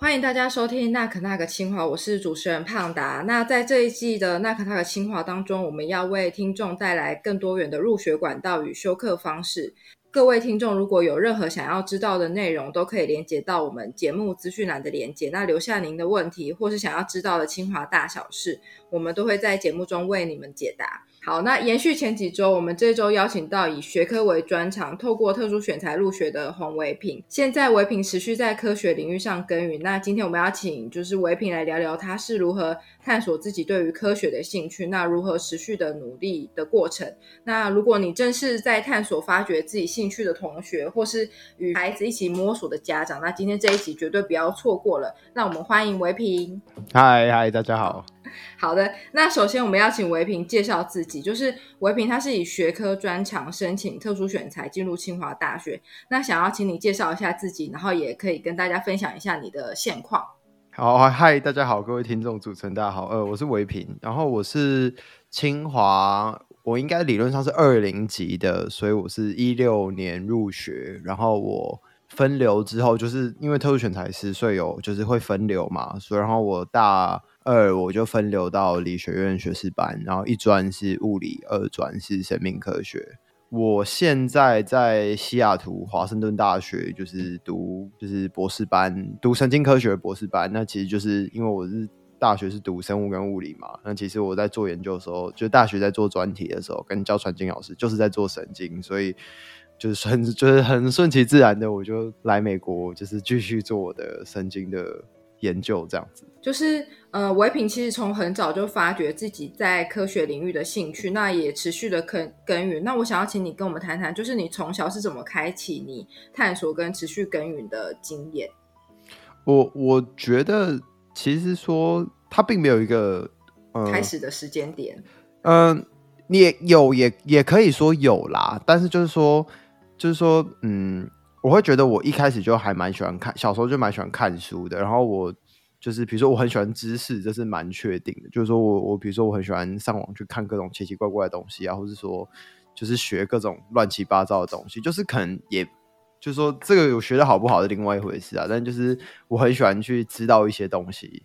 欢迎大家收听《那可那个清华》，我是主持人胖达。那在这一季的《那可那个清华》当中，我们要为听众带来更多元的入学管道与修课方式。各位听众，如果有任何想要知道的内容，都可以连接到我们节目资讯栏的连接。那留下您的问题，或是想要知道的清华大小事，我们都会在节目中为你们解答。好，那延续前几周，我们这周邀请到以学科为专长，透过特殊选材入学的黄维平。现在维平持续在科学领域上耕耘。那今天我们要请就是维平来聊聊他是如何探索自己对于科学的兴趣，那如何持续的努力的过程。那如果你正是在探索发掘自己兴趣的同学，或是与孩子一起摸索的家长，那今天这一集绝对不要错过了。让我们欢迎维平。嗨嗨，大家好。好的，那首先我们要请维平介绍自己，就是维平他是以学科专长申请特殊选材进入清华大学。那想要请你介绍一下自己，然后也可以跟大家分享一下你的现况。好，嗨，大家好，各位听众，主持人大家好，呃，我是维平，然后我是清华，我应该理论上是二零级的，所以我是一六年入学，然后我分流之后，就是因为特殊选材师，所以有就是会分流嘛，所以然后我大。二我就分流到理学院学士班，然后一专是物理，二专是生命科学。我现在在西雅图华盛顿大学，就是读就是博士班，读神经科学博士班。那其实就是因为我是大学是读生物跟物理嘛，那其实我在做研究的时候，就大学在做专题的时候，跟教传经老师就是在做神经，所以就是很 就是很顺其自然的，我就来美国，就是继续做我的神经的研究，这样子。就是呃，唯品其实从很早就发掘自己在科学领域的兴趣，那也持续的耕耕耘。那我想要请你跟我们谈谈，就是你从小是怎么开启你探索跟持续耕耘的经验？我我觉得其实说它并没有一个开始的时间点。嗯，你也有也也可以说有啦，但是就是说就是说嗯，我会觉得我一开始就还蛮喜欢看，小时候就蛮喜欢看书的，然后我。就是比如说我很喜欢知识，这是蛮确定的。就是说我我比如说我很喜欢上网去看各种奇奇怪怪的东西啊，或者说就是学各种乱七八糟的东西。就是可能也就是说这个我学的好不好是另外一回事啊。但就是我很喜欢去知道一些东西。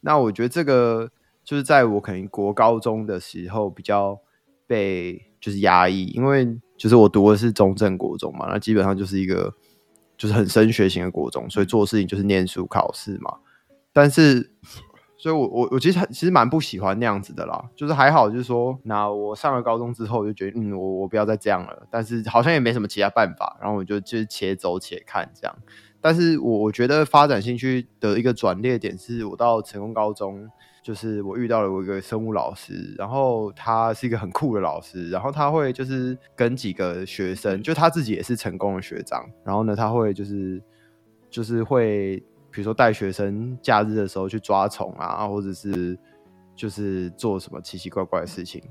那我觉得这个就是在我可能国高中的时候比较被就是压抑，因为就是我读的是中正国中嘛，那基本上就是一个就是很升学型的国中，所以做事情就是念书考试嘛。但是，所以我我我其实其实蛮不喜欢那样子的啦。就是还好，就是说，那我上了高中之后，我就觉得，嗯，我我不要再这样了。但是好像也没什么其他办法，然后我就就是且走且看这样。但是我我觉得发展兴趣的一个转捩点，是我到成功高中，就是我遇到了我一个生物老师，然后他是一个很酷的老师，然后他会就是跟几个学生，就他自己也是成功的学长，然后呢，他会就是就是会。比如说带学生假日的时候去抓虫啊，或者是就是做什么奇奇怪怪的事情，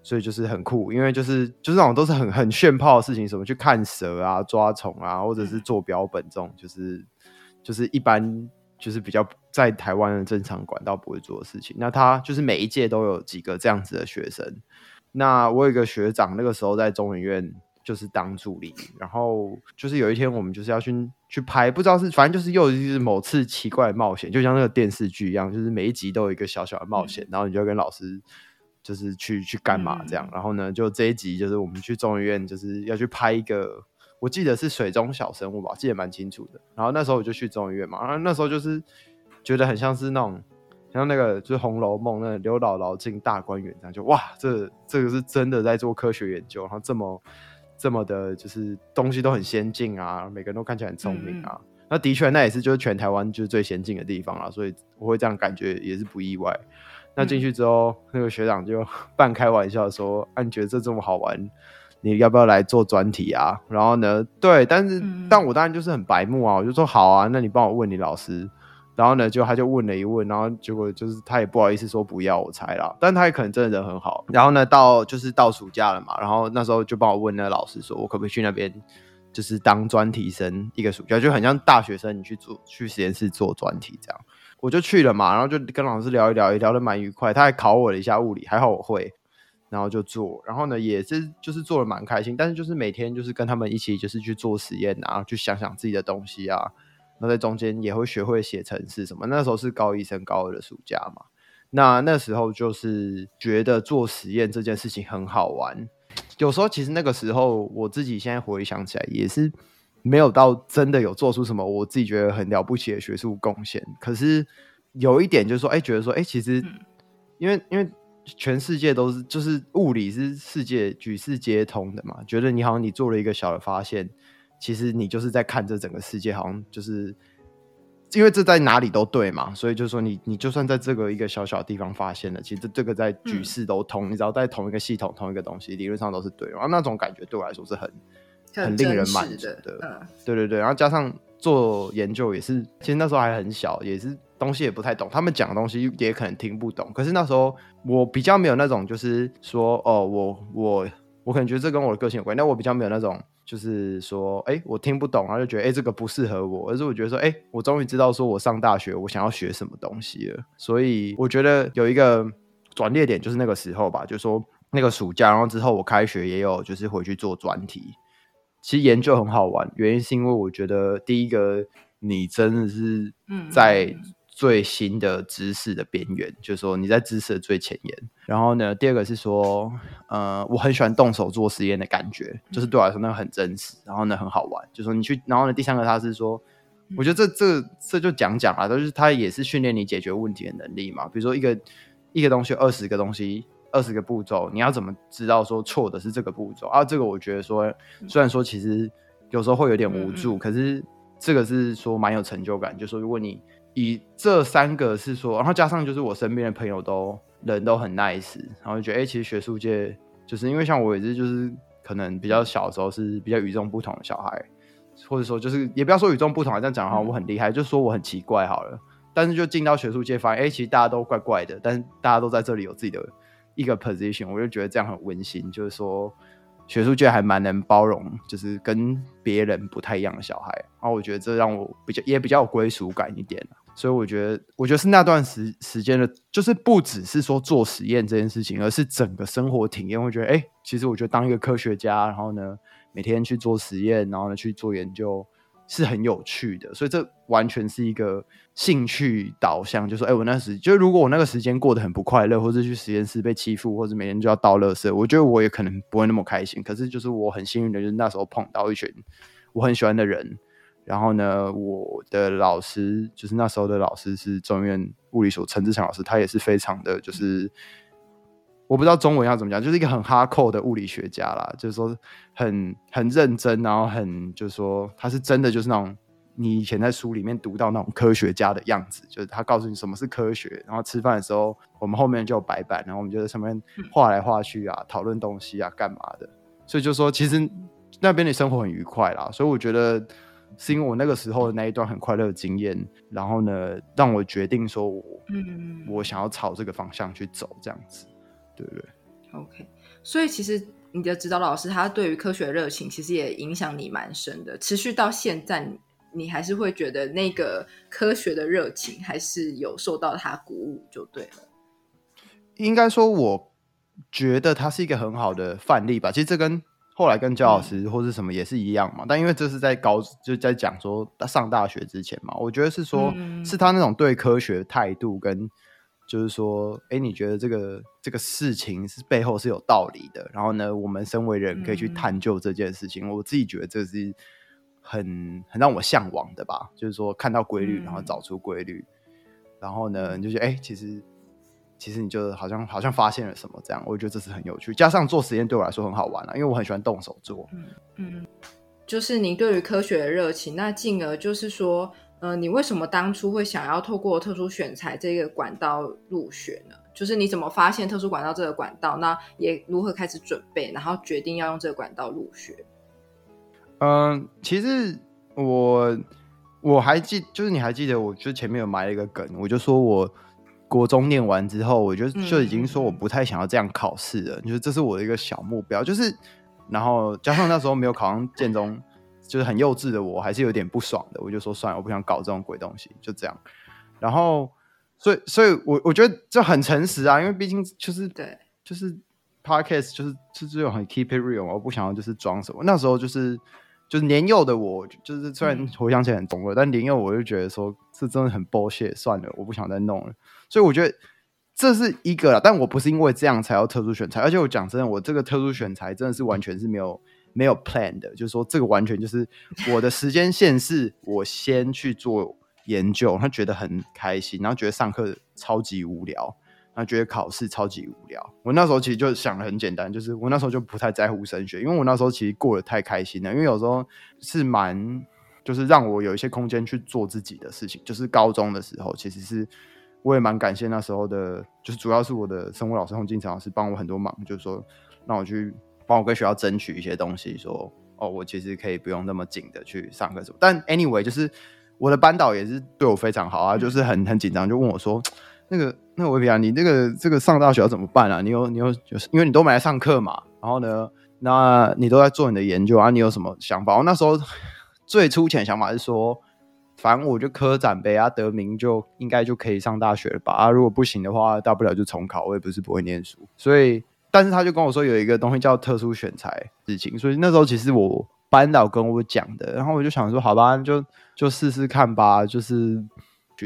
所以就是很酷，因为就是就是那种都是很很炫炮的事情，什么去看蛇啊、抓虫啊，或者是做标本这种，就是就是一般就是比较在台湾的正常管道不会做的事情。那他就是每一届都有几个这样子的学生。那我有一个学长，那个时候在中研院。就是当助理，然后就是有一天我们就是要去去拍，不知道是反正就是又是某次奇怪的冒险，就像那个电视剧一样，就是每一集都有一个小小的冒险，然后你就跟老师就是去去干嘛这样，然后呢，就这一集就是我们去中医院就是要去拍一个，我记得是水中小生物吧，记得蛮清楚的。然后那时候我就去中医院嘛，然后那时候就是觉得很像是那种像那个就是《红楼梦》那刘姥姥进大观园这样，就哇，这这个是真的在做科学研究，然后这么。这么的，就是东西都很先进啊，每个人都看起来很聪明啊。那的确，那也是就是全台湾就是最先进的地方啊，所以我会这样感觉也是不意外。那进去之后，那个学长就 半开玩笑说：“啊，你觉得这这么好玩，你要不要来做专题啊？”然后呢，对，但是但我当然就是很白目啊，我就说好啊，那你帮我问你老师。然后呢，就他就问了一问，然后结果就是他也不好意思说不要，我猜啦，但他也可能真的人很好。然后呢，到就是到暑假了嘛，然后那时候就帮我问那个老师说，我可不可以去那边，就是当专题生一个暑假，就很像大学生你去做去实验室做专题这样，我就去了嘛，然后就跟老师聊一聊，也聊得蛮愉快，他还考我了一下物理，还好我会。然后就做，然后呢也是就是做的蛮开心，但是就是每天就是跟他们一起就是去做实验啊，去想想自己的东西啊，那在中间也会学会写程式什么。那时候是高一升高二的暑假嘛，那那时候就是觉得做实验这件事情很好玩。有时候其实那个时候我自己现在回想起来也是没有到真的有做出什么我自己觉得很了不起的学术贡献，可是有一点就是说，哎，觉得说，哎，其实因为因为全世界都是就是物理是世界举世皆通的嘛，觉得你好像你做了一个小的发现，其实你就是在看这整个世界，好像就是因为这在哪里都对嘛，所以就是说你你就算在这个一个小小地方发现了，其实这个在举世都通，你只要在同一个系统同一个东西，理论上都是对，然后那种感觉对我来说是很。很令人满足的，嗯，对对对，然后加上做研究也是，其实那时候还很小，也是东西也不太懂，他们讲的东西也可能听不懂。可是那时候我比较没有那种，就是说，哦，我我我可能觉得这跟我的个性有关，但我比较没有那种，就是说，哎，我听不懂，然后就觉得，哎，这个不适合我，而是我觉得说，哎，我终于知道说我上大学我想要学什么东西了。所以我觉得有一个转捩点就是那个时候吧，就说那个暑假，然后之后我开学也有就是回去做专题。其实研究很好玩，原因是因为我觉得第一个，你真的是在最新的知识的边缘，就是说你在知识的最前沿。然后呢，第二个是说，呃，我很喜欢动手做实验的感觉，就是对我来说那个很真实，然后呢很好玩。就说你去，然后呢第三个他是说，我觉得这这这就讲讲啊，就是他也是训练你解决问题的能力嘛。比如说一个一个东西，二十个东西。二十个步骤，你要怎么知道说错的是这个步骤啊？这个我觉得说，虽然说其实有时候会有点无助，可是这个是说蛮有成就感。就说如果你以这三个是说，然后加上就是我身边的朋友都人都很 nice，然后就觉得哎，其实学术界就是因为像我也是就是可能比较小的时候是比较与众不同的小孩，或者说就是也不要说与众不同，这样讲的话我很厉害，就说我很奇怪好了。但是就进到学术界发现，哎，其实大家都怪怪的，但是大家都在这里有自己的。一个 position，我就觉得这样很温馨，就是说学术界还蛮能包容，就是跟别人不太一样的小孩，然后我觉得这让我比较也比较有归属感一点，所以我觉得我觉得是那段时时间的，就是不只是说做实验这件事情，而是整个生活体验，会觉得哎，其实我觉得当一个科学家，然后呢每天去做实验，然后呢去做研究。是很有趣的，所以这完全是一个兴趣导向。就说，哎，我那时就如果我那个时间过得很不快乐，或者去实验室被欺负，或者每天就要倒垃圾，我觉得我也可能不会那么开心。可是，就是我很幸运的，就是那时候碰到一群我很喜欢的人。然后呢，我的老师就是那时候的老师是中院物理所陈志强老师，他也是非常的就是。我不知道中文要怎么讲，就是一个很哈扣的物理学家啦，就是说很很认真，然后很就是说他是真的就是那种你以前在书里面读到那种科学家的样子，就是他告诉你什么是科学，然后吃饭的时候我们后面就有白板，然后我们就在上面画来画去啊，讨论东西啊，干嘛的，所以就说其实那边的生活很愉快啦，所以我觉得是因为我那个时候的那一段很快乐的经验，然后呢让我决定说我嗯我想要朝这个方向去走这样子。对不对？OK，所以其实你的指导老师他对于科学热情其实也影响你蛮深的，持续到现在，你还是会觉得那个科学的热情还是有受到他鼓舞，就对了。应该说，我觉得他是一个很好的范例吧。其实这跟后来跟焦老师或是什么也是一样嘛。但因为这是在高就在讲说上大学之前嘛，我觉得是说是他那种对科学态度跟。就是说，哎，你觉得这个这个事情是背后是有道理的，然后呢，我们身为人可以去探究这件事情。我自己觉得这是很很让我向往的吧。就是说，看到规律，然后找出规律，然后呢，你就觉得，哎，其实其实你就好像好像发现了什么这样。我觉得这是很有趣，加上做实验对我来说很好玩啊，因为我很喜欢动手做。嗯嗯，就是您对于科学的热情，那进而就是说。呃，你为什么当初会想要透过特殊选材这个管道入学呢？就是你怎么发现特殊管道这个管道？那也如何开始准备，然后决定要用这个管道入学？嗯，其实我我还记，就是你还记得，我就前面有埋了一个梗，我就说我国中念完之后，我就就已经说我不太想要这样考试了，就是这是我的一个小目标，就是然后加上那时候没有考上建中。就是很幼稚的，我还是有点不爽的。我就说算了，我不想搞这种鬼东西，就这样。然后，所以，所以我我觉得这很诚实啊，因为毕竟就是对，就是 podcast 就是就是这种很 keep it real，我不想要就是装什么。那时候就是就是年幼的我，就是虽然回想起来很懂了，但年幼我就觉得说是真的很 bullshit，算了，我不想再弄了。所以我觉得这是一个，但我不是因为这样才要特殊选材，而且我讲真的，我这个特殊选材真的是完全是没有没有 plan 的，就是说这个完全就是我的时间线是我先去做研究，他觉得很开心，然后觉得上课超级无聊。那觉得考试超级无聊。我那时候其实就想的很简单，就是我那时候就不太在乎升学，因为我那时候其实过得太开心了。因为有时候是蛮，就是让我有一些空间去做自己的事情。就是高中的时候，其实是我也蛮感谢那时候的，就是主要是我的生物老师洪进成老师帮我很多忙，就是说让我去帮我跟学校争取一些东西，说哦，我其实可以不用那么紧的去上课什么。但 anyway，就是我的班导也是对我非常好啊，就是很很紧张，就问我说。那个，那个维比啊，你这个这个上大学要怎么办啊？你有你有就是因为你都没来上课嘛，然后呢，那你都在做你的研究啊，你有什么想法？我那时候最粗浅想法是说，反正我就科展呗啊，得名就应该就可以上大学了吧？啊，如果不行的话，大不了就重考。我也不是不会念书，所以，但是他就跟我说有一个东西叫特殊选材事情，所以那时候其实我班导跟我讲的，然后我就想说，好吧，就就试试看吧，就是。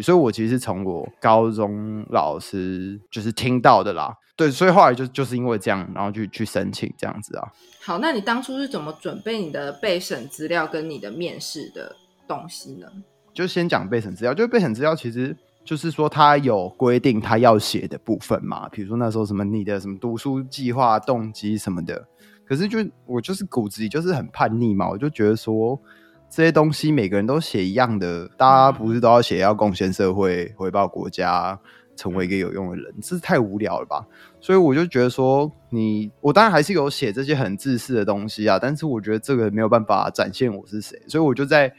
所以，我其实是从我高中老师就是听到的啦。对，所以后来就就是因为这样，然后去去申请这样子啊。好，那你当初是怎么准备你的备审资料跟你的面试的东西呢？就先讲备审资料，就备审资料其实就是说他有规定他要写的部分嘛，比如说那时候什么你的什么读书计划、动机什么的。可是就我就是骨子里就是很叛逆嘛，我就觉得说。这些东西每个人都写一样的，大家不是都要写要贡献社会、回报国家、成为一个有用的人，这是太无聊了吧？所以我就觉得说，你我当然还是有写这些很自私的东西啊，但是我觉得这个没有办法展现我是谁，所以我就在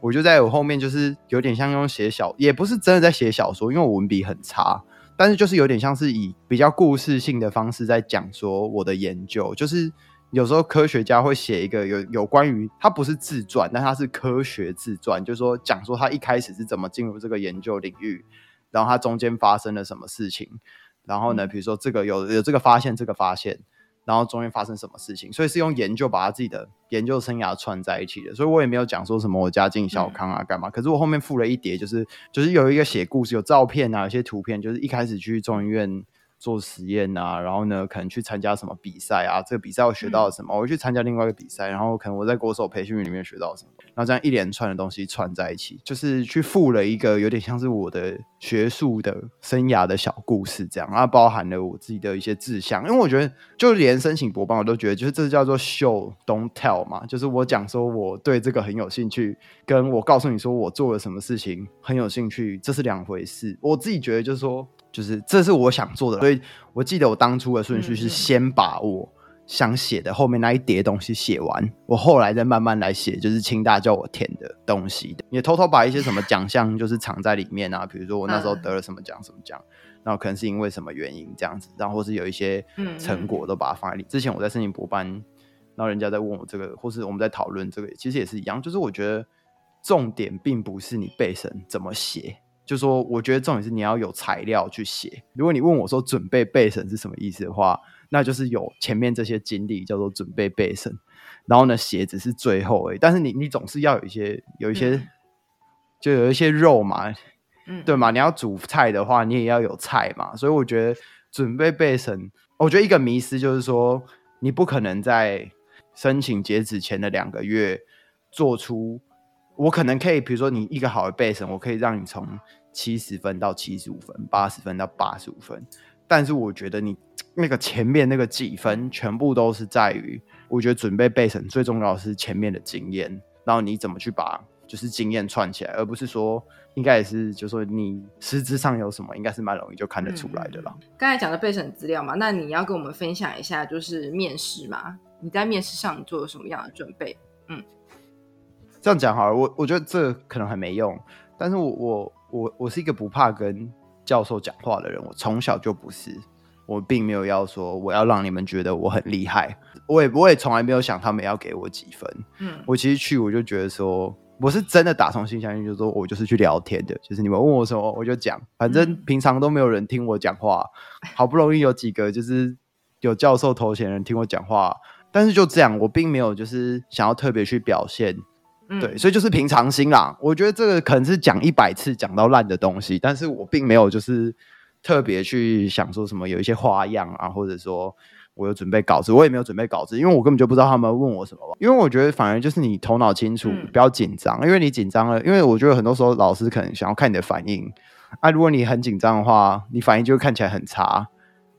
我就在我后面就是有点像用写小，也不是真的在写小说，因为我文笔很差，但是就是有点像是以比较故事性的方式在讲说我的研究，就是。有时候科学家会写一个有有关于他不是自传，但他是科学自传，就是说讲说他一开始是怎么进入这个研究领域，然后他中间发生了什么事情，然后呢，比如说这个有有这个发现，这个发现，然后中间发生什么事情，所以是用研究把他自己的研究生涯串在一起的。所以我也没有讲说什么我家境小康啊干嘛，可是我后面附了一叠，就是就是有一个写故事，有照片啊，有些图片，就是一开始去中医院。做实验啊，然后呢，可能去参加什么比赛啊？这个比赛我学到了什么？我去参加另外一个比赛，然后可能我在国手培训里面学到什么？然后这样一连串的东西串在一起，就是去附了一个有点像是我的学术的生涯的小故事，这样，然后包含了我自己的一些志向。因为我觉得，就连申请博班，我都觉得，就是这叫做 show don't tell 嘛，就是我讲说我对这个很有兴趣，跟我告诉你说我做了什么事情很有兴趣，这是两回事。我自己觉得就是说。就是这是我想做的，所以我记得我当初的顺序是先把我想写的后面那一叠东西写完，我后来再慢慢来写，就是清大叫我填的东西的，也偷偷把一些什么奖项 就是藏在里面啊，比如说我那时候得了什么奖什么奖，然后可能是因为什么原因这样子，然后或是有一些成果都把它放在里。之前我在申请博班，然后人家在问我这个，或是我们在讨论这个，其实也是一样，就是我觉得重点并不是你背神怎么写。就说，我觉得重点是你要有材料去写。如果你问我说准备备审是什么意思的话，那就是有前面这些经历叫做准备备审，然后呢，写只是最后诶。但是你你总是要有一些有一些，就有一些肉嘛，嗯，对嘛？你要煮菜的话，你也要有菜嘛。所以我觉得准备备审，我觉得一个迷思就是说，你不可能在申请截止前的两个月做出。我可能可以，比如说你一个好的备审，我可以让你从七十分到七十五分，八十分到八十五分。但是我觉得你 那个前面那个几分，全部都是在于，我觉得准备备审最重要的是前面的经验，然后你怎么去把就是经验串起来，而不是说应该也是，就说你实质上有什么，应该是蛮容易就看得出来的啦。刚才讲的备审资料嘛，那你要跟我们分享一下，就是面试嘛，你在面试上做了什么样的准备？嗯。这样讲好了，我我觉得这可能很没用，但是我我我我是一个不怕跟教授讲话的人，我从小就不是，我并没有要说我要让你们觉得我很厉害，我也我也从来没有想他们要给我几分，嗯，我其实去我就觉得说我是真的打从心相信，就是说我就是去聊天的，就是你们问我什么我就讲，反正平常都没有人听我讲话，好不容易有几个就是有教授头衔的人听我讲话，但是就这样，我并没有就是想要特别去表现，对，所以就是平常心啦。我觉得这个可能是讲一百次讲到烂的东西，但是我并没有就是特别去想说什么有一些花样啊，或者说我有准备稿子，我也没有准备稿子，因为我根本就不知道他们问我什么。因为我觉得反而就是你头脑清楚，不要紧张，因为你紧张了，因为我觉得很多时候老师可能想要看你的反应。啊，如果你很紧张的话，你反应就会看起来很差。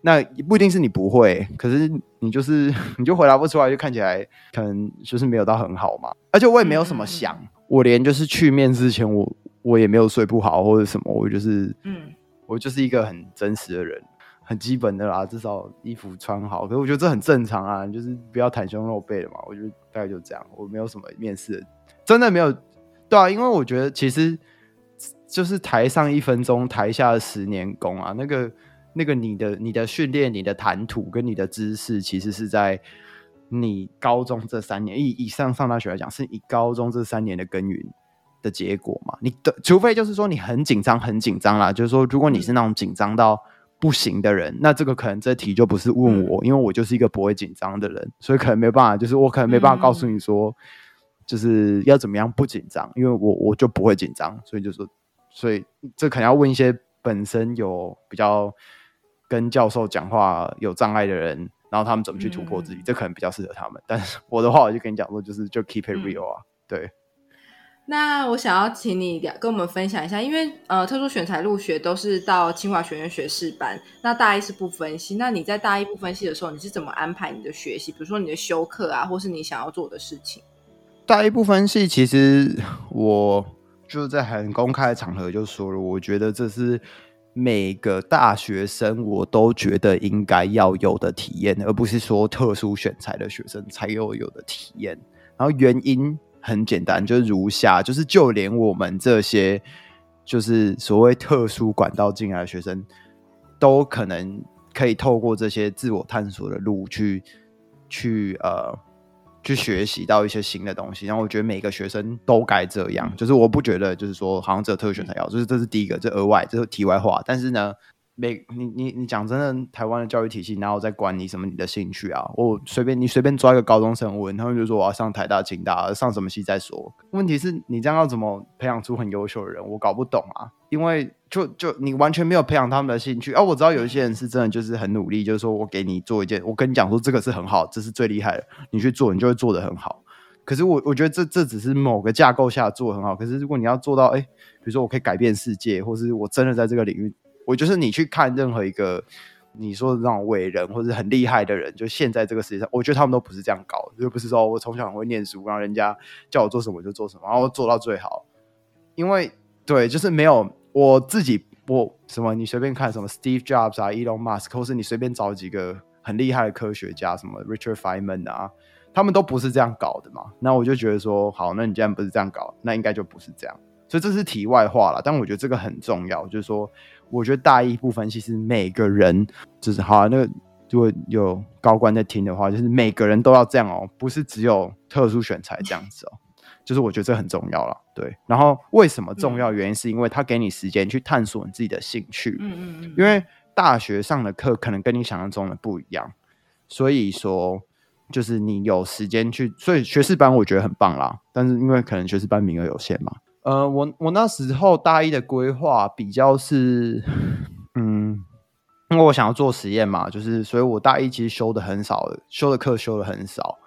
那不一定是你不会，可是你就是 你就回答不出来，就看起来可能就是没有到很好嘛。而且我也没有什么想，我连就是去面试前，我我也没有睡不好或者什么，我就是嗯，我就是一个很真实的人，很基本的啦，至少衣服穿好。可是我觉得这很正常啊，就是不要袒胸露背的嘛。我觉得大概就这样，我没有什么面试，真的没有。对啊，因为我觉得其实。就是台上一分钟，台下十年功啊！那个、那个，你的、你的训练、你的谈吐跟你的知识，其实是在你高中这三年以以上上大学来讲，是以高中这三年的耕耘的结果嘛？你的除非就是说你很紧张、很紧张啦，就是说如果你是那种紧张到不行的人，那这个可能这题就不是问我，因为我就是一个不会紧张的人，所以可能没办法，就是我可能没办法告诉你说，就是要怎么样不紧张，因为我我就不会紧张，所以就说。所以这可能要问一些本身有比较跟教授讲话有障碍的人，然后他们怎么去突破自己，这可能比较适合他们。但是我的话，我就跟你讲说，就是就 keep it real 啊。对。那我想要请你跟我们分享一下，因为呃，特殊选材入学都是到清华学院学士班，那大一是不分析。那你在大一不分析的时候，你是怎么安排你的学习？比如说你的修课啊，或是你想要做的事情？大一不分析，其实我。就是在很公开的场合就说了，我觉得这是每个大学生我都觉得应该要有的体验，而不是说特殊选材的学生才有有的体验。然后原因很简单，就是如下：就是就连我们这些就是所谓特殊管道进来的学生，都可能可以透过这些自我探索的路去去呃。去学习到一些新的东西，然后我觉得每个学生都该这样，就是我不觉得就是说好像只有特选才要，就是这是第一个，这额外，这是题外话。但是呢，每你你你讲真的，台湾的教育体系哪有在管你什么你的兴趣啊？我随便你随便抓一个高中生问，他们就说我要上台大、清大，上什么系再说。问题是你这样要怎么培养出很优秀的人？我搞不懂啊，因为。就就你完全没有培养他们的兴趣啊！我知道有一些人是真的就是很努力，就是说我给你做一件，我跟你讲说这个是很好，这是最厉害的，你去做，你就会做的很好。可是我我觉得这这只是某个架构下做很好。可是如果你要做到，哎，比如说我可以改变世界，或是我真的在这个领域，我就是你去看任何一个你说的那种伟人或者很厉害的人，就现在这个世界上，我觉得他们都不是这样搞，就不是说我从小很会念书，然后人家叫我做什么就做什么，然后做到最好。因为对，就是没有。我自己我什么？你随便看什么 Steve Jobs 啊，Elon Musk，或是你随便找几个很厉害的科学家，什么 Richard Feynman 啊，他们都不是这样搞的嘛。那我就觉得说，好，那你既然不是这样搞，那应该就不是这样。所以这是题外话了。但我觉得这个很重要，就是说，我觉得大一部分其实每个人就是好，那个如果有高官在听的话，就是每个人都要这样哦，不是只有特殊选材这样子哦。就是我觉得这很重要了，对。然后为什么重要？原因是因为他给你时间去探索你自己的兴趣。嗯嗯嗯。因为大学上的课可能跟你想象中的不一样，所以说就是你有时间去。所以学士班我觉得很棒啦，但是因为可能学士班名额有限嘛。呃，我我那时候大一的规划比较是，嗯，因为我想要做实验嘛，就是所以我大一其实修的很少，修的课修的很少，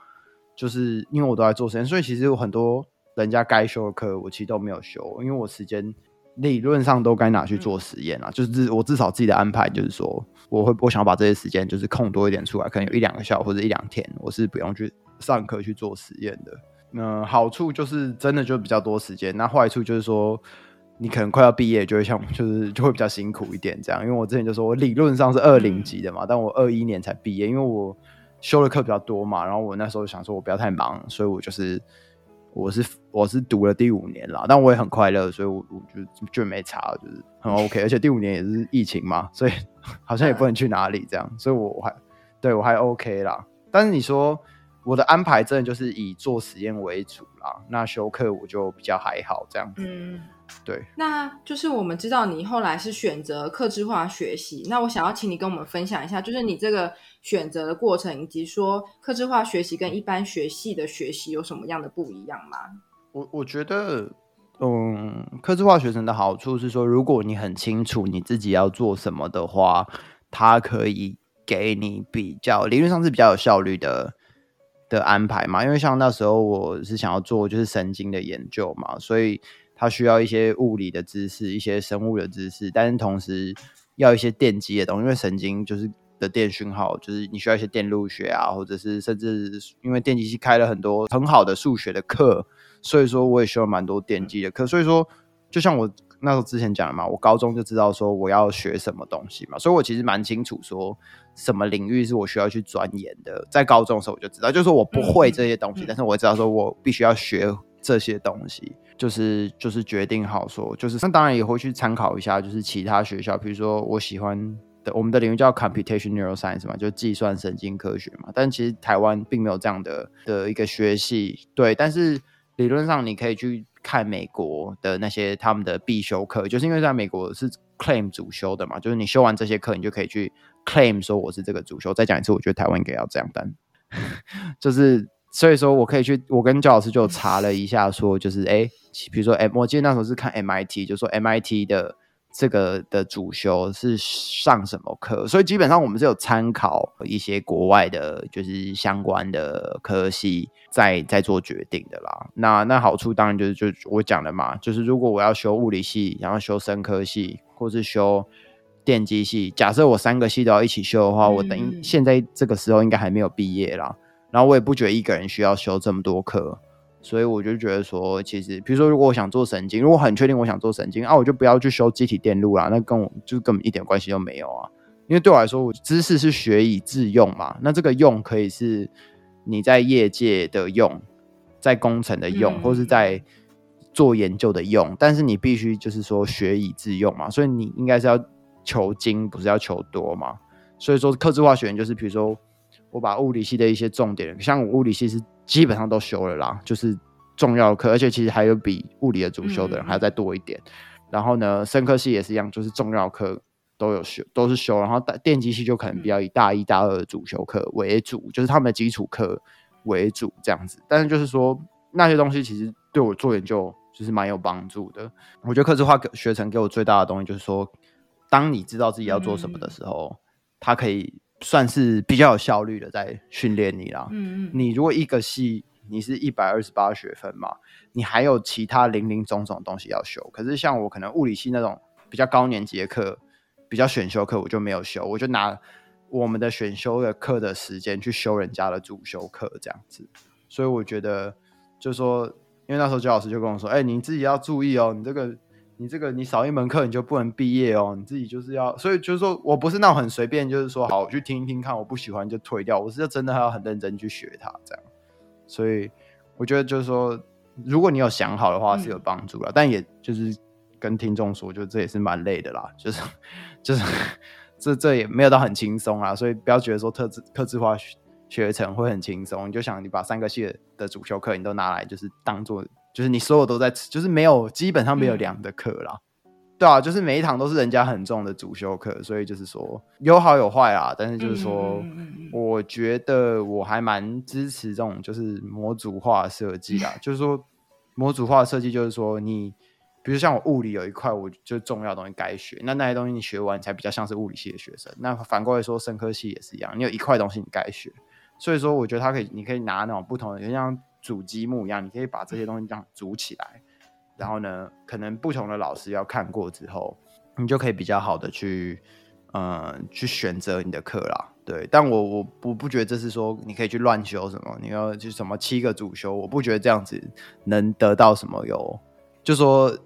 就是因为我都在做实验，所以其实有很多。人家该修的课，我其实都没有修，因为我时间理论上都该拿去做实验了。就是我至少自己的安排，就是说我会我想要把这些时间就是空多一点出来，可能有一两个小时或者一两天，我是不用去上课去做实验的。那好处就是真的就比较多时间，那坏处就是说你可能快要毕业就会像就是就会比较辛苦一点这样。因为我之前就说我理论上是二零级的嘛，但我二一年才毕业，因为我修的课比较多嘛，然后我那时候想说我不要太忙，所以我就是。我是我是读了第五年啦，但我也很快乐，所以我我就就没差，就是很 OK。而且第五年也是疫情嘛，所以 好像也不能去哪里这样，所以我还对我还 OK 啦。但是你说我的安排真的就是以做实验为主啦。那修课我就比较还好这样子。嗯，对，那就是我们知道你后来是选择克制化学习，那我想要请你跟我们分享一下，就是你这个选择的过程，以及说克制化学习跟一般学系的学习有什么样的不一样吗？我我觉得，嗯，克制化学生的好处是说，如果你很清楚你自己要做什么的话，它可以给你比较理论上是比较有效率的的安排嘛。因为像那时候我是想要做就是神经的研究嘛，所以它需要一些物理的知识、一些生物的知识，但是同时要一些电机的东西，因为神经就是的电讯号，就是你需要一些电路学啊，或者是甚至因为电机系开了很多很好的数学的课。所以说，我也修了蛮多电机的课。所以说，就像我那时候之前讲了嘛，我高中就知道说我要学什么东西嘛。所以我其实蛮清楚说什么领域是我需要去钻研的。在高中的时候我就知道，就是说我不会这些东西，但是我知道说我必须要学这些东西。就是就是决定好说，就是那当然也会去参考一下，就是其他学校，比如说我喜欢的，我们的领域叫 computation neuroscience 嘛，就计算神经科学嘛。但其实台湾并没有这样的的一个学系，对，但是。理论上，你可以去看美国的那些他们的必修课，就是因为在美国是 claim 主修的嘛，就是你修完这些课，你就可以去 claim 说我是这个主修。再讲一次，我觉得台湾应该要这样，办 就是所以说我可以去，我跟焦老师就查了一下，说就是哎，比如说 M，我记得那时候是看 MIT，就说 MIT 的。这个的主修是上什么课？所以基本上我们是有参考一些国外的，就是相关的科系，在在做决定的啦。那那好处当然就是就我讲的嘛，就是如果我要修物理系，然后修生科系，或是修电机系，假设我三个系都要一起修的话，我等于现在这个时候应该还没有毕业啦。然后我也不觉得一个人需要修这么多课。所以我就觉得说，其实比如说，如果我想做神经，如果很确定我想做神经啊，我就不要去修机体电路啦，那跟我就根本一点关系都没有啊。因为对我来说，我知识是学以致用嘛，那这个用可以是你在业界的用，在工程的用，或是在做研究的用，但是你必须就是说学以致用嘛，所以你应该是要求精，不是要求多嘛。所以说，刻字化学就是比如说，我把物理系的一些重点，像我物理系是。基本上都修了啦，就是重要课，而且其实还有比物理的主修的人还要再多一点。然后呢，生科系也是一样，就是重要课都有修，都是修。然后电机系就可能比较以大一、大二的主修课为主，就是他们的基础课为主这样子。但是就是说那些东西其实对我做研究就是蛮有帮助的。我觉得科制化学程给我最大的东西就是说，当你知道自己要做什么的时候，它可以。算是比较有效率的在训练你啦。嗯嗯，你如果一个系你是一百二十八学分嘛，你还有其他零零总总东西要修。可是像我可能物理系那种比较高年级的课，比较选修课，我就没有修，我就拿我们的选修的课的时间去修人家的主修课这样子。所以我觉得，就说，因为那时候焦老师就跟我说：“哎，你自己要注意哦，你这个。”你这个你少一门课你就不能毕业哦，你自己就是要，所以就是说我不是那种很随便，就是说好我去听一听看，我不喜欢就退掉，我是真的要很认真去学它这样。所以我觉得就是说，如果你有想好的话是有帮助了，但也就是跟听众说，就这也是蛮累的啦，就是就是 这这也没有到很轻松啊，所以不要觉得说特制特制化学学程会很轻松，你就想你把三个系的主修课你都拿来就是当做。就是你所有都在吃，就是没有基本上没有凉的课啦，对啊，就是每一堂都是人家很重的主修课，所以就是说有好有坏啊。但是就是说，我觉得我还蛮支持这种就是模组化设计啊。就是说模组化设计，就是说你比如像我物理有一块，我就重要的东西该学，那那些东西你学完才比较像是物理系的学生。那反过来说，生科系也是一样，你有一块东西你该学，所以说我觉得它可以，你可以拿那种不同的，就像。组积木一样，你可以把这些东西这样组起来，然后呢，可能不同的老师要看过之后，你就可以比较好的去，呃，去选择你的课啦。对，但我我不不觉得这是说你可以去乱修什么，你要就什么七个主修，我不觉得这样子能得到什么有，就说。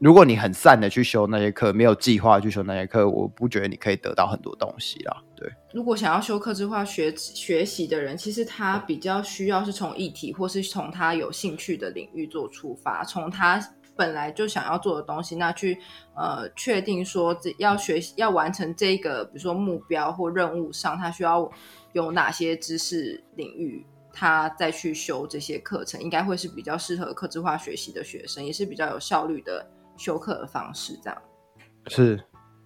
如果你很散的去修那些课，没有计划去修那些课，我不觉得你可以得到很多东西啦。对，如果想要修课制化学学习的人，其实他比较需要是从议题或是从他有兴趣的领域做出发，从他本来就想要做的东西，那去呃确定说要学习要完成这个，比如说目标或任务上，他需要有哪些知识领域。他再去修这些课程，应该会是比较适合客制化学习的学生，也是比较有效率的修课的方式。这样是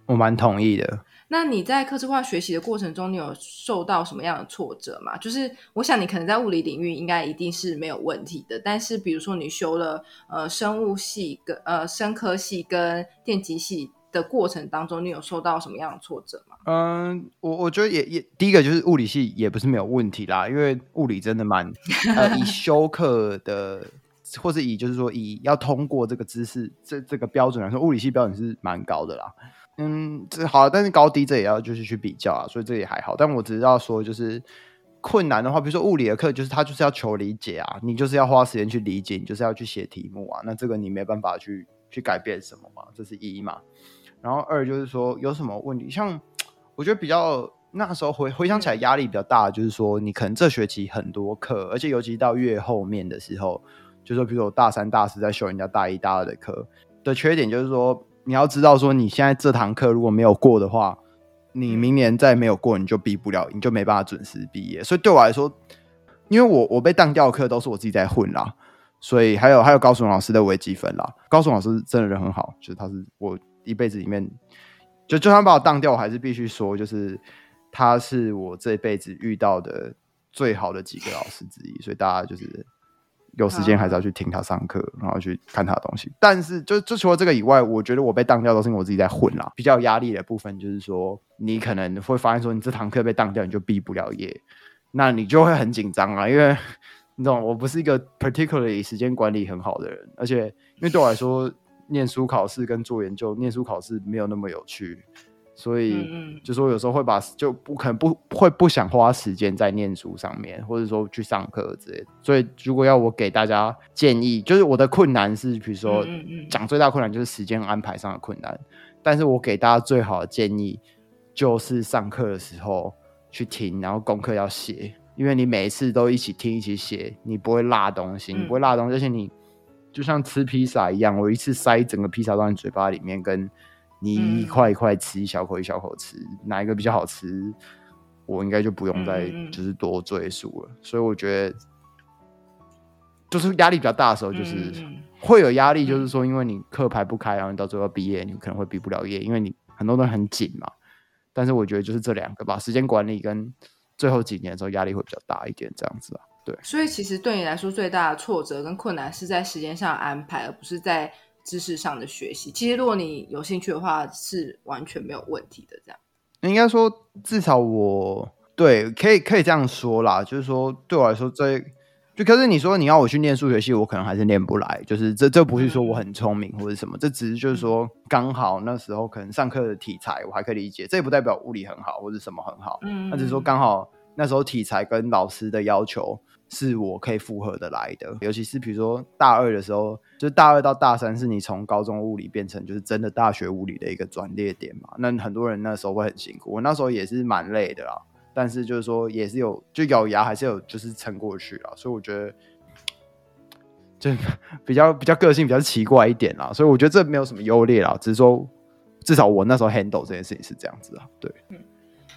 我蛮同意的。那你在客制化学习的过程中，你有受到什么样的挫折吗？就是我想你可能在物理领域应该一定是没有问题的，但是比如说你修了呃生物系跟呃生科系跟电机系的过程当中，你有受到什么样的挫折吗？嗯，我我觉得也也第一个就是物理系也不是没有问题啦，因为物理真的蛮呃以修课的，或是以就是说以要通过这个知识这这个标准来说，物理系标准是蛮高的啦。嗯，这好，但是高低这也要就是去比较啊，所以这也还好。但我只知道说，就是困难的话，比如说物理的课，就是他就是要求理解啊，你就是要花时间去理解，你就是要去写题目啊，那这个你没办法去去改变什么嘛，这是一嘛。然后二就是说有什么问题，像我觉得比较那时候回回想起来压力比较大，就是说你可能这学期很多课，而且尤其到越后面的时候，就说比如说大三、大四在修人家大一、大二的课的缺点，就是说。你要知道，说你现在这堂课如果没有过的话，你明年再没有过，你就毕不了，你就没办法准时毕业。所以对我来说，因为我我被当掉的课都是我自己在混啦，所以还有还有高雄老师的微积分啦，高雄老师真的人很好，就是他是我一辈子里面，就就算把我当掉，我还是必须说，就是他是我这辈子遇到的最好的几个老师之一，所以大家就是。有时间还是要去听他上课，然后去看他的东西。但是，就就除了这个以外，我觉得我被当掉都是因为我自己在混啦。比较有压力的部分就是说，你可能会发现说，你这堂课被当掉，你就毕不了业，那你就会很紧张啊。因为你懂，我不是一个 particularly 时间管理很好的人，而且因为对我来说，念书考试跟做研究，念书考试没有那么有趣。所以，就说有时候会把就不可能不会不想花时间在念书上面，或者说去上课之类的。所以，如果要我给大家建议，就是我的困难是，比如说讲最大困难就是时间安排上的困难。但是我给大家最好的建议就是上课的时候去听，然后功课要写，因为你每一次都一起听一起写，你不会落东西，你不会落东西，而且你就像吃披萨一样，我一次塞整个披萨到你嘴巴里面跟。你一块一块吃，一小口一小口吃，哪一个比较好吃？我应该就不用再就是多赘述了。所以我觉得，就是压力比较大的时候，就是会有压力，就是说，因为你课排不开，然后你到最后毕业，你可能会毕不了业，因为你很多都很紧嘛。但是我觉得就是这两个吧，时间管理跟最后几年的时候压力会比较大一点，这样子啊。对。所以其实对你来说，最大的挫折跟困难是在时间上安排，而不是在。知识上的学习，其实如果你有兴趣的话，是完全没有问题的。这样应该说，至少我对可以可以这样说啦，就是说对我来说，这就可是你说你要我去念数学系，我可能还是念不来。就是这这不是说我很聪明或者什么，这只是就是说刚好那时候可能上课的题材我还可以理解，这也不代表物理很好或者什么很好。嗯，那只是说刚好那时候题材跟老师的要求。是我可以复合的来的，尤其是比如说大二的时候，就大二到大三是你从高中物理变成就是真的大学物理的一个转捩点嘛。那很多人那时候会很辛苦，我那时候也是蛮累的啦。但是就是说也是有就咬牙还是有就是撑过去了。所以我觉得就比较比较个性比较奇怪一点啦。所以我觉得这没有什么优劣啦，只是说至少我那时候 handle 这件事情是这样子啊。对，嗯。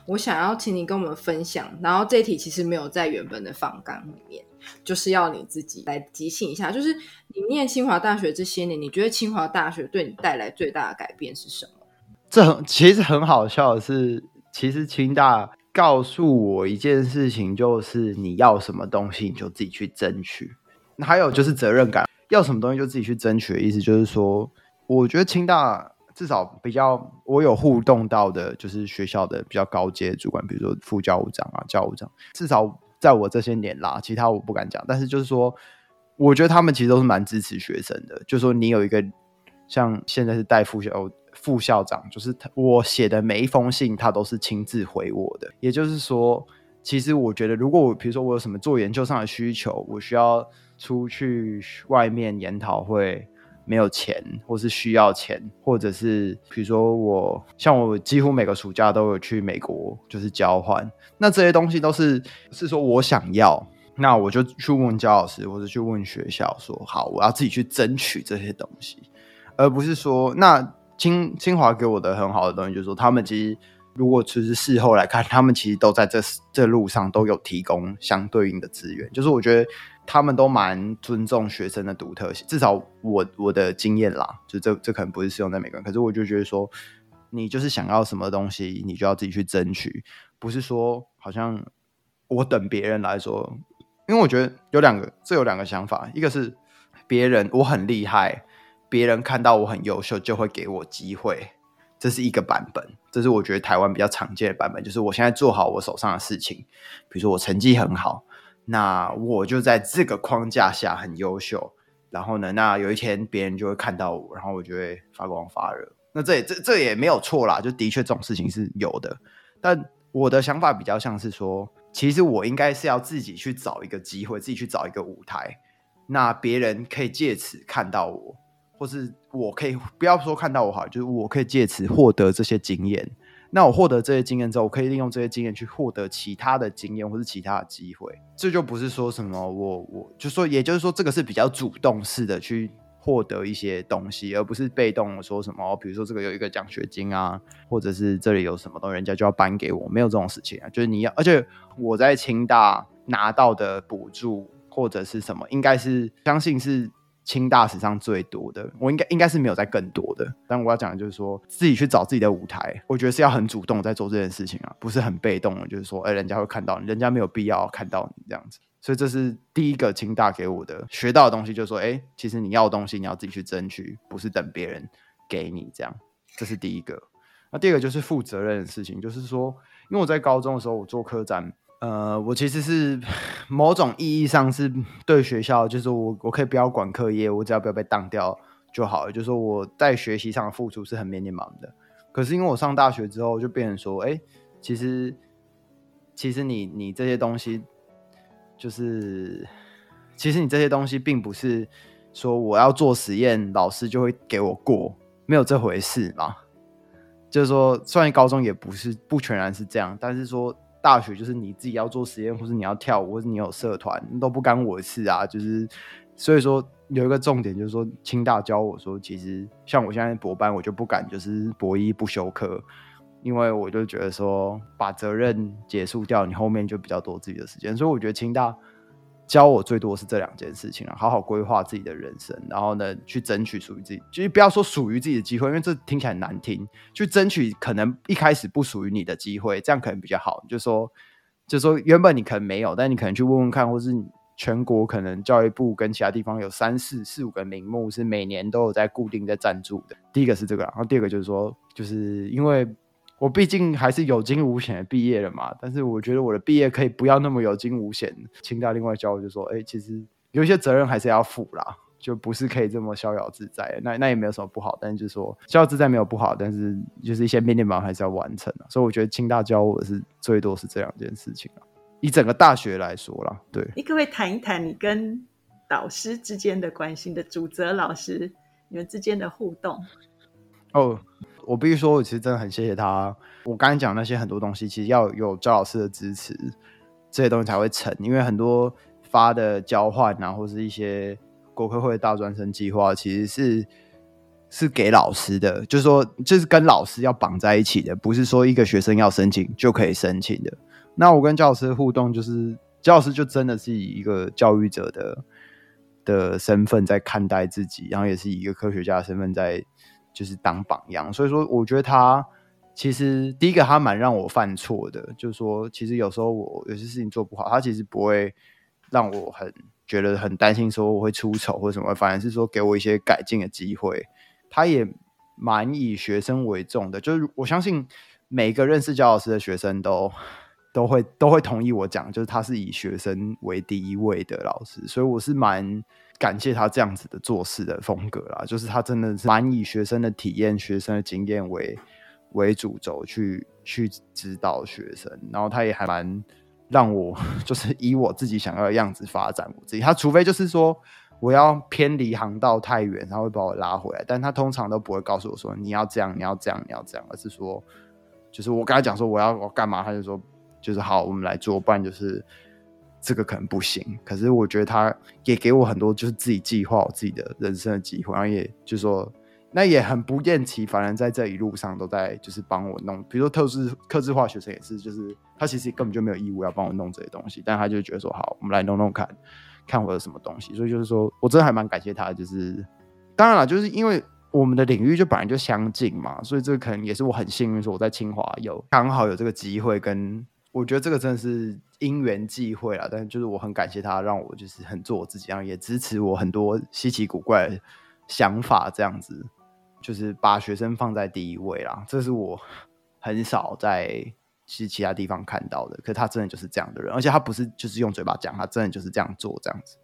我想要请你跟我们分享，然后这一题其实没有在原本的访纲里面，就是要你自己来即兴一下。就是你念清华大学这些年，你觉得清华大学对你带来最大的改变是什么？这很其实很好笑的是，其实清大告诉我一件事情，就是你要什么东西你就自己去争取。还有就是责任感，要什么东西就自己去争取的意思，就是说，我觉得清大。至少比较我有互动到的，就是学校的比较高阶主管，比如说副教务长啊、教务长。至少在我这些年啦，其他我不敢讲。但是就是说，我觉得他们其实都是蛮支持学生的。就说你有一个像现在是代副校副校长，就是他我写的每一封信，他都是亲自回我的。也就是说，其实我觉得，如果我比如说我有什么做研究上的需求，我需要出去外面研讨会。没有钱，或是需要钱，或者是比如说我像我几乎每个暑假都有去美国，就是交换。那这些东西都是是说我想要，那我就去问焦老师，或者去问学校，说好，我要自己去争取这些东西，而不是说那清清华给我的很好的东西，就是说他们其实如果其实事后来看，他们其实都在这这路上都有提供相对应的资源，就是我觉得他们都蛮尊重学生的独特性，至少我我的经验啦，就这这可能不是适用在每个人，可是我就觉得说，你就是想要什么东西，你就要自己去争取，不是说好像我等别人来说，因为我觉得有两个，这有两个想法，一个是别人我很厉害，别人看到我很优秀就会给我机会。这是一个版本，这是我觉得台湾比较常见的版本，就是我现在做好我手上的事情，比如说我成绩很好，那我就在这个框架下很优秀，然后呢，那有一天别人就会看到我，然后我就会发光发热。那这也这这也没有错啦，就的确这种事情是有的。但我的想法比较像是说，其实我应该是要自己去找一个机会，自己去找一个舞台，那别人可以借此看到我。或是我可以不要说看到我好，就是我可以借此获得这些经验。那我获得这些经验之后，我可以利用这些经验去获得其他的经验或是其他的机会。这就不是说什么我我就说，也就是说，这个是比较主动式的去获得一些东西，而不是被动说什么，比如说这个有一个奖学金啊，或者是这里有什么东西，人家就要颁给我，没有这种事情啊。就是你要，而且我在清大拿到的补助或者是什么，应该是相信是。清大史上最多的，我应该应该是没有在更多的。但我要讲的就是说，自己去找自己的舞台，我觉得是要很主动在做这件事情啊，不是很被动的。就是说，哎，人家会看到你，人家没有必要看到你这样子。所以这是第一个清大给我的学到的东西，就是说，哎，其实你要的东西你要自己去争取，不是等别人给你这样。这是第一个。那第二个就是负责任的事情，就是说，因为我在高中的时候，我做科展。呃，我其实是某种意义上是对学校，就是我我可以不要管课业，我只要不要被当掉就好了。就是说我在学习上的付出是很绵绵忙的。可是因为我上大学之后，就变成说，哎，其实其实你你这些东西，就是其实你这些东西并不是说我要做实验，老师就会给我过，没有这回事嘛。就是说，虽然高中也不是不全然是这样，但是说。大学就是你自己要做实验，或是你要跳舞，或是你有社团，都不干我的事啊。就是所以说有一个重点，就是说清大教我说，其实像我现在博班，我就不敢就是博一不休课，因为我就觉得说把责任结束掉，你后面就比较多自己的时间。所以我觉得清大。教我最多是这两件事情啊，好好规划自己的人生，然后呢，去争取属于自己，就是不要说属于自己的机会，因为这听起来难听。去争取可能一开始不属于你的机会，这样可能比较好。就说，就说原本你可能没有，但你可能去问问看，或是全国可能教育部跟其他地方有三四四五个名目是每年都有在固定在赞助的。第一个是这个，然后第二个就是说，就是因为。我毕竟还是有惊无险的毕业了嘛，但是我觉得我的毕业可以不要那么有惊无险。清大另外教我就说，哎，其实有一些责任还是要负啦，就不是可以这么逍遥自在。那那也没有什么不好，但是就是说逍遥自在没有不好，但是就是一些面面忙还是要完成啊。所以我觉得清大教我是最多是这两件事情啊。以整个大学来说啦，对，你可不可以谈一谈你跟导师之间的关系的主责老师你们之间的互动？哦。我必须说，我其实真的很谢谢他。我刚才讲那些很多东西，其实要有焦老师的支持，这些东西才会成。因为很多发的交换啊，或是一些国科会大专生计划，其实是是给老师的，就是说，就是跟老师要绑在一起的，不是说一个学生要申请就可以申请的。那我跟教师互动，就是教师就真的是以一个教育者的的身份在看待自己，然后也是以一个科学家的身份在。就是当榜样，所以说我觉得他其实第一个他蛮让我犯错的，就是说其实有时候我有些事情做不好，他其实不会让我很觉得很担心，说我会出丑或什么，反而是说给我一些改进的机会。他也蛮以学生为重的，就是我相信每个认识焦老师的学生都都会都会同意我讲，就是他是以学生为第一位的老师，所以我是蛮。感谢他这样子的做事的风格啦，就是他真的是蛮以学生的体验、学生的经验为为主轴去去指导学生，然后他也还蛮让我 就是以我自己想要的样子发展我自己。他除非就是说我要偏离航道太远，他会把我拉回来，但他通常都不会告诉我说你要这样、你要这样、你要这样，而是说就是我跟他讲说我要我干嘛，他就说就是好，我们来做，不然就是。这个可能不行，可是我觉得他也给我很多，就是自己计划我自己的人生的机会，然后也就是说那也很不厌其烦的在这一路上都在就是帮我弄，比如说特制特制化学生也是，就是他其实根本就没有义务要帮我弄这些东西，但他就觉得说好，我们来弄弄看，看我有什么东西。所以就是说我真的还蛮感谢他，就是当然了，就是因为我们的领域就本来就相近嘛，所以这个可能也是我很幸运，说我在清华有刚好有这个机会，跟我觉得这个真的是因缘际会啦。但是就是我很感谢他，让我就是很做我自己，然后也支持我很多稀奇古怪的想法，这样子。就是把学生放在第一位啦，这是我很少在其实其他地方看到的。可是他真的就是这样的人，而且他不是就是用嘴巴讲，他真的就是这样做这样子。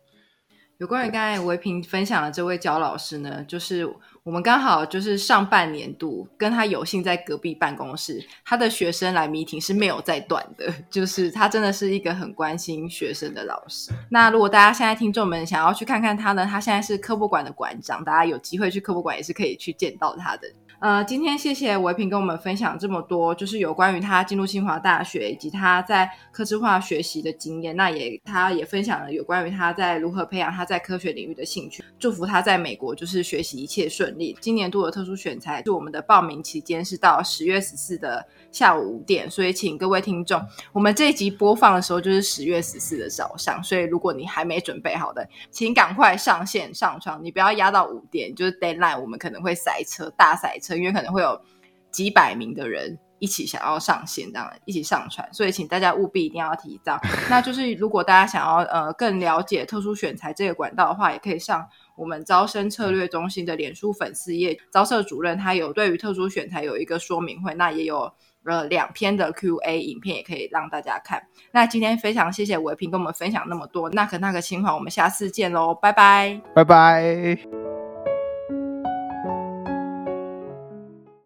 有关于刚才维平分享的这位焦老师呢，就是我们刚好就是上半年度跟他有幸在隔壁办公室，他的学生来迷 g 是没有在断的，就是他真的是一个很关心学生的老师。那如果大家现在听众们想要去看看他呢，他现在是科博馆的馆长，大家有机会去科博馆也是可以去见到他的。呃，今天谢谢维平跟我们分享这么多，就是有关于他进入清华大学以及他在科智化学习的经验。那也他也分享了有关于他在如何培养他在科学领域的兴趣。祝福他在美国就是学习一切顺利。今年度的特殊选材是我们的报名期间是到十月十四的下午五点，所以请各位听众，我们这一集播放的时候就是十月十四的早上，所以如果你还没准备好的，请赶快上线上床，你不要压到五点，就是 deadline，我们可能会塞车，大塞车。因为可能会有几百名的人一起想要上线，这样一起上传，所以请大家务必一定要提早。那就是如果大家想要呃更了解特殊选材这个管道的话，也可以上我们招生策略中心的脸书粉丝页，招社主任他有对于特殊选材有一个说明会，那也有呃两篇的 Q&A 影片也可以让大家看。那今天非常谢谢维平跟我们分享那么多，那可那个情况我们下次见喽，拜拜，拜拜。